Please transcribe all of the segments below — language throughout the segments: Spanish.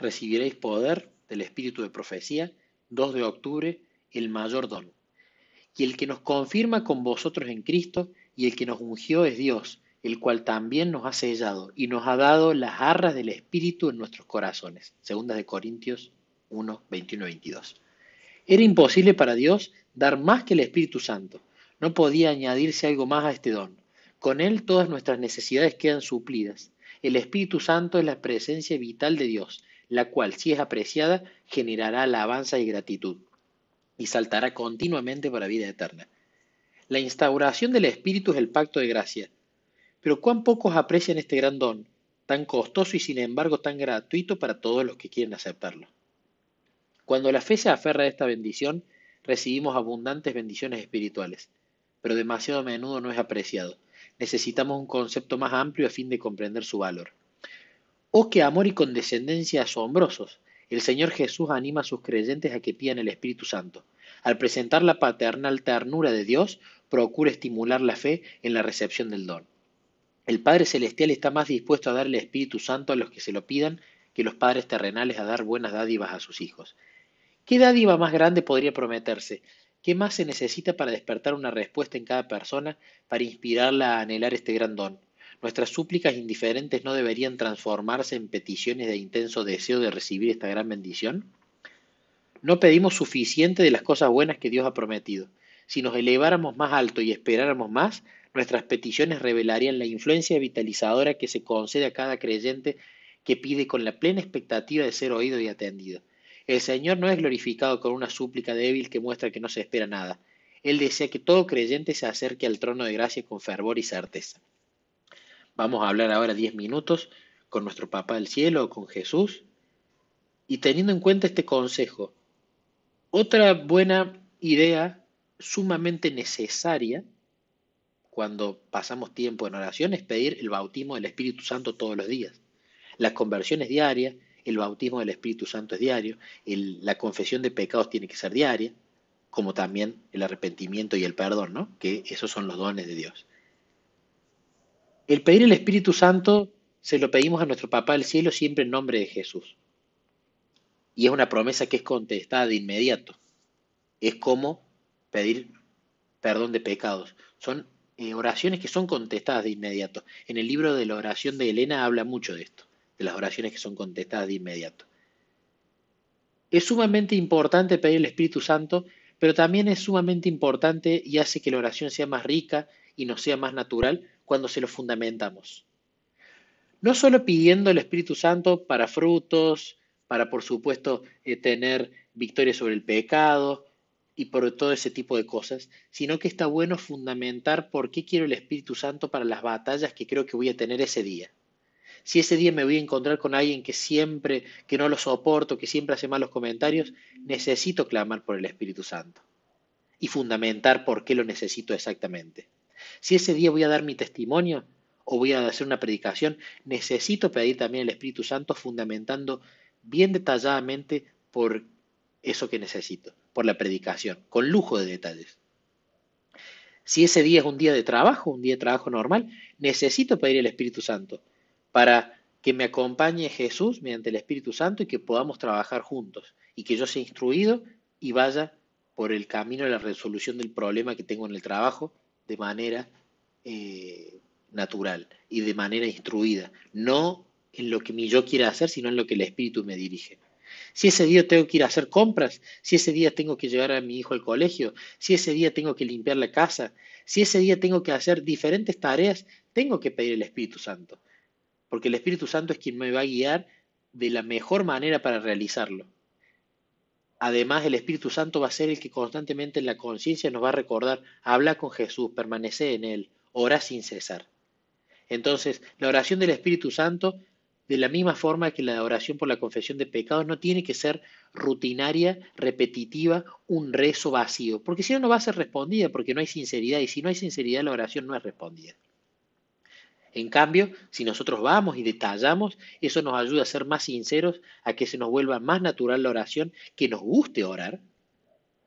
recibiréis poder del Espíritu de profecía, 2 de octubre, el mayor don. Y el que nos confirma con vosotros en Cristo y el que nos ungió es Dios, el cual también nos ha sellado y nos ha dado las arras del Espíritu en nuestros corazones. Segunda de Corintios 1, 21 22. Era imposible para Dios dar más que el Espíritu Santo. No podía añadirse algo más a este don. Con él todas nuestras necesidades quedan suplidas. El Espíritu Santo es la presencia vital de Dios, la cual, si es apreciada, generará alabanza y gratitud, y saltará continuamente para vida eterna. La instauración del Espíritu es el pacto de gracia. Pero cuán pocos aprecian este gran don, tan costoso y sin embargo tan gratuito para todos los que quieren aceptarlo. Cuando la fe se aferra a esta bendición, recibimos abundantes bendiciones espirituales, pero demasiado a menudo no es apreciado. Necesitamos un concepto más amplio a fin de comprender su valor. Oh, amor y condescendencia asombrosos. El Señor Jesús anima a sus creyentes a que pidan el Espíritu Santo. Al presentar la paternal ternura de Dios, procura estimular la fe en la recepción del don. El Padre Celestial está más dispuesto a dar el Espíritu Santo a los que se lo pidan que los padres terrenales a dar buenas dádivas a sus hijos. ¿Qué dádiva más grande podría prometerse? ¿Qué más se necesita para despertar una respuesta en cada persona, para inspirarla a anhelar este gran don? Nuestras súplicas indiferentes no deberían transformarse en peticiones de intenso deseo de recibir esta gran bendición. No pedimos suficiente de las cosas buenas que Dios ha prometido. Si nos eleváramos más alto y esperáramos más, nuestras peticiones revelarían la influencia vitalizadora que se concede a cada creyente que pide con la plena expectativa de ser oído y atendido. El Señor no es glorificado con una súplica débil que muestra que no se espera nada. Él desea que todo creyente se acerque al trono de gracia con fervor y certeza. Vamos a hablar ahora diez minutos con nuestro Papá del Cielo, con Jesús, y teniendo en cuenta este consejo, otra buena idea sumamente necesaria cuando pasamos tiempo en oración es pedir el bautismo del Espíritu Santo todos los días. La conversión es diaria, el bautismo del Espíritu Santo es diario, la confesión de pecados tiene que ser diaria, como también el arrepentimiento y el perdón, ¿no? que esos son los dones de Dios. El pedir el Espíritu Santo se lo pedimos a nuestro Papá del Cielo siempre en nombre de Jesús. Y es una promesa que es contestada de inmediato. Es como pedir perdón de pecados. Son eh, oraciones que son contestadas de inmediato. En el libro de la oración de Elena habla mucho de esto, de las oraciones que son contestadas de inmediato. Es sumamente importante pedir el Espíritu Santo, pero también es sumamente importante y hace que la oración sea más rica y nos sea más natural cuando se lo fundamentamos. No solo pidiendo el Espíritu Santo para frutos, para por supuesto eh, tener victoria sobre el pecado y por todo ese tipo de cosas, sino que está bueno fundamentar por qué quiero el Espíritu Santo para las batallas que creo que voy a tener ese día. Si ese día me voy a encontrar con alguien que siempre, que no lo soporto, que siempre hace malos comentarios, necesito clamar por el Espíritu Santo y fundamentar por qué lo necesito exactamente. Si ese día voy a dar mi testimonio o voy a hacer una predicación, necesito pedir también el Espíritu Santo fundamentando bien detalladamente por eso que necesito, por la predicación, con lujo de detalles. Si ese día es un día de trabajo, un día de trabajo normal, necesito pedir el Espíritu Santo para que me acompañe Jesús mediante el Espíritu Santo y que podamos trabajar juntos y que yo sea instruido y vaya por el camino de la resolución del problema que tengo en el trabajo de manera eh, natural y de manera instruida, no en lo que mi yo quiera hacer, sino en lo que el Espíritu me dirige. Si ese día tengo que ir a hacer compras, si ese día tengo que llevar a mi hijo al colegio, si ese día tengo que limpiar la casa, si ese día tengo que hacer diferentes tareas, tengo que pedir el Espíritu Santo, porque el Espíritu Santo es quien me va a guiar de la mejor manera para realizarlo. Además, el Espíritu Santo va a ser el que constantemente en la conciencia nos va a recordar, habla con Jesús, permanece en Él, ora sin cesar. Entonces, la oración del Espíritu Santo, de la misma forma que la oración por la confesión de pecados, no tiene que ser rutinaria, repetitiva, un rezo vacío, porque si no, no va a ser respondida, porque no hay sinceridad, y si no hay sinceridad, la oración no es respondida. En cambio, si nosotros vamos y detallamos, eso nos ayuda a ser más sinceros, a que se nos vuelva más natural la oración, que nos guste orar.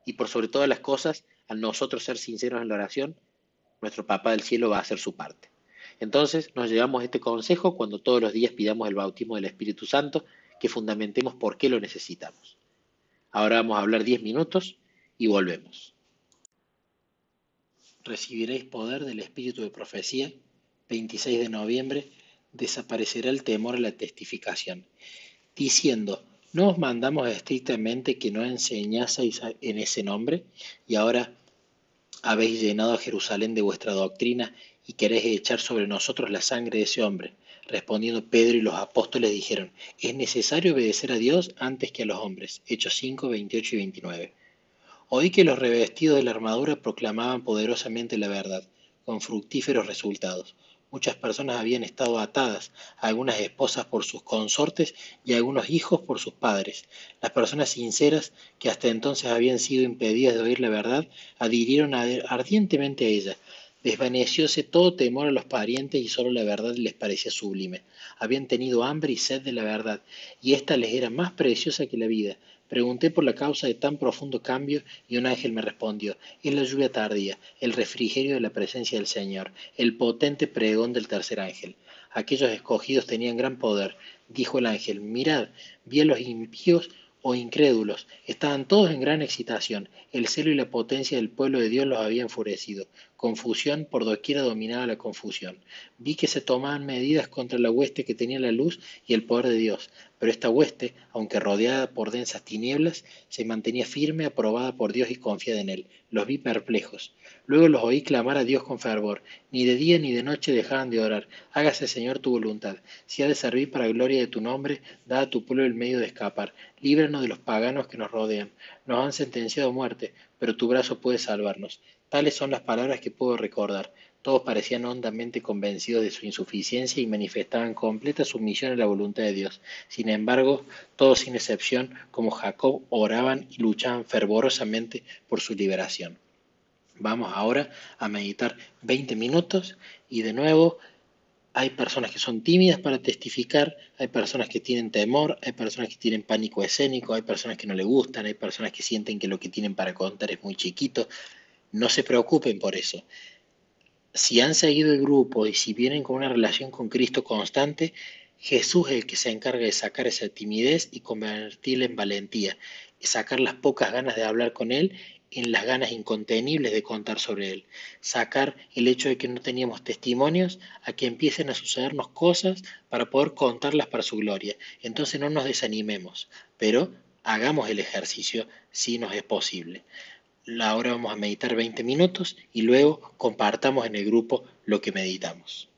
Y por sobre todas las cosas, al nosotros ser sinceros en la oración, nuestro Papá del Cielo va a hacer su parte. Entonces nos llevamos este consejo cuando todos los días pidamos el bautismo del Espíritu Santo, que fundamentemos por qué lo necesitamos. Ahora vamos a hablar 10 minutos y volvemos. Recibiréis poder del Espíritu de profecía. 26 de noviembre desaparecerá el temor a la testificación, diciendo, ¿no os mandamos estrictamente que no enseñaseis en ese nombre? Y ahora habéis llenado a Jerusalén de vuestra doctrina y queréis echar sobre nosotros la sangre de ese hombre. Respondiendo Pedro y los apóstoles dijeron, es necesario obedecer a Dios antes que a los hombres. Hechos 5, 28 y 29. Oí que los revestidos de la armadura proclamaban poderosamente la verdad, con fructíferos resultados. Muchas personas habían estado atadas, algunas esposas por sus consortes y algunos hijos por sus padres. Las personas sinceras, que hasta entonces habían sido impedidas de oír la verdad, adhirieron ardientemente a ella. Desvanecióse todo temor a los parientes y solo la verdad les parecía sublime. Habían tenido hambre y sed de la verdad, y ésta les era más preciosa que la vida. Pregunté por la causa de tan profundo cambio y un ángel me respondió, es la lluvia tardía, el refrigerio de la presencia del Señor, el potente pregón del tercer ángel. Aquellos escogidos tenían gran poder. Dijo el ángel, mirad, vi a los impíos o incrédulos, estaban todos en gran excitación. El celo y la potencia del pueblo de Dios los había enfurecido. Confusión por doquiera dominaba la confusión. Vi que se tomaban medidas contra la hueste que tenía la luz y el poder de Dios, pero esta hueste, aunque rodeada por densas tinieblas, se mantenía firme, aprobada por Dios y confiada en Él. Los vi perplejos. Luego los oí clamar a Dios con fervor. Ni de día ni de noche dejaban de orar. Hágase, Señor, tu voluntad. Si ha de servir para gloria de tu nombre, da a tu pueblo el medio de escapar. Líbranos de los paganos que nos rodean. Nos han sentenciado a muerte, pero tu brazo puede salvarnos. Tales son las palabras que puedo recordar. Todos parecían hondamente convencidos de su insuficiencia y manifestaban completa sumisión a la voluntad de Dios. Sin embargo, todos sin excepción, como Jacob, oraban y luchaban fervorosamente por su liberación. Vamos ahora a meditar 20 minutos y de nuevo hay personas que son tímidas para testificar, hay personas que tienen temor, hay personas que tienen pánico escénico, hay personas que no le gustan, hay personas que sienten que lo que tienen para contar es muy chiquito. No se preocupen por eso. Si han seguido el grupo y si vienen con una relación con Cristo constante, Jesús es el que se encarga de sacar esa timidez y convertirla en valentía, y sacar las pocas ganas de hablar con Él en las ganas incontenibles de contar sobre Él. Sacar el hecho de que no teníamos testimonios a que empiecen a sucedernos cosas para poder contarlas para su gloria. Entonces no nos desanimemos, pero hagamos el ejercicio si nos es posible. Ahora vamos a meditar 20 minutos y luego compartamos en el grupo lo que meditamos.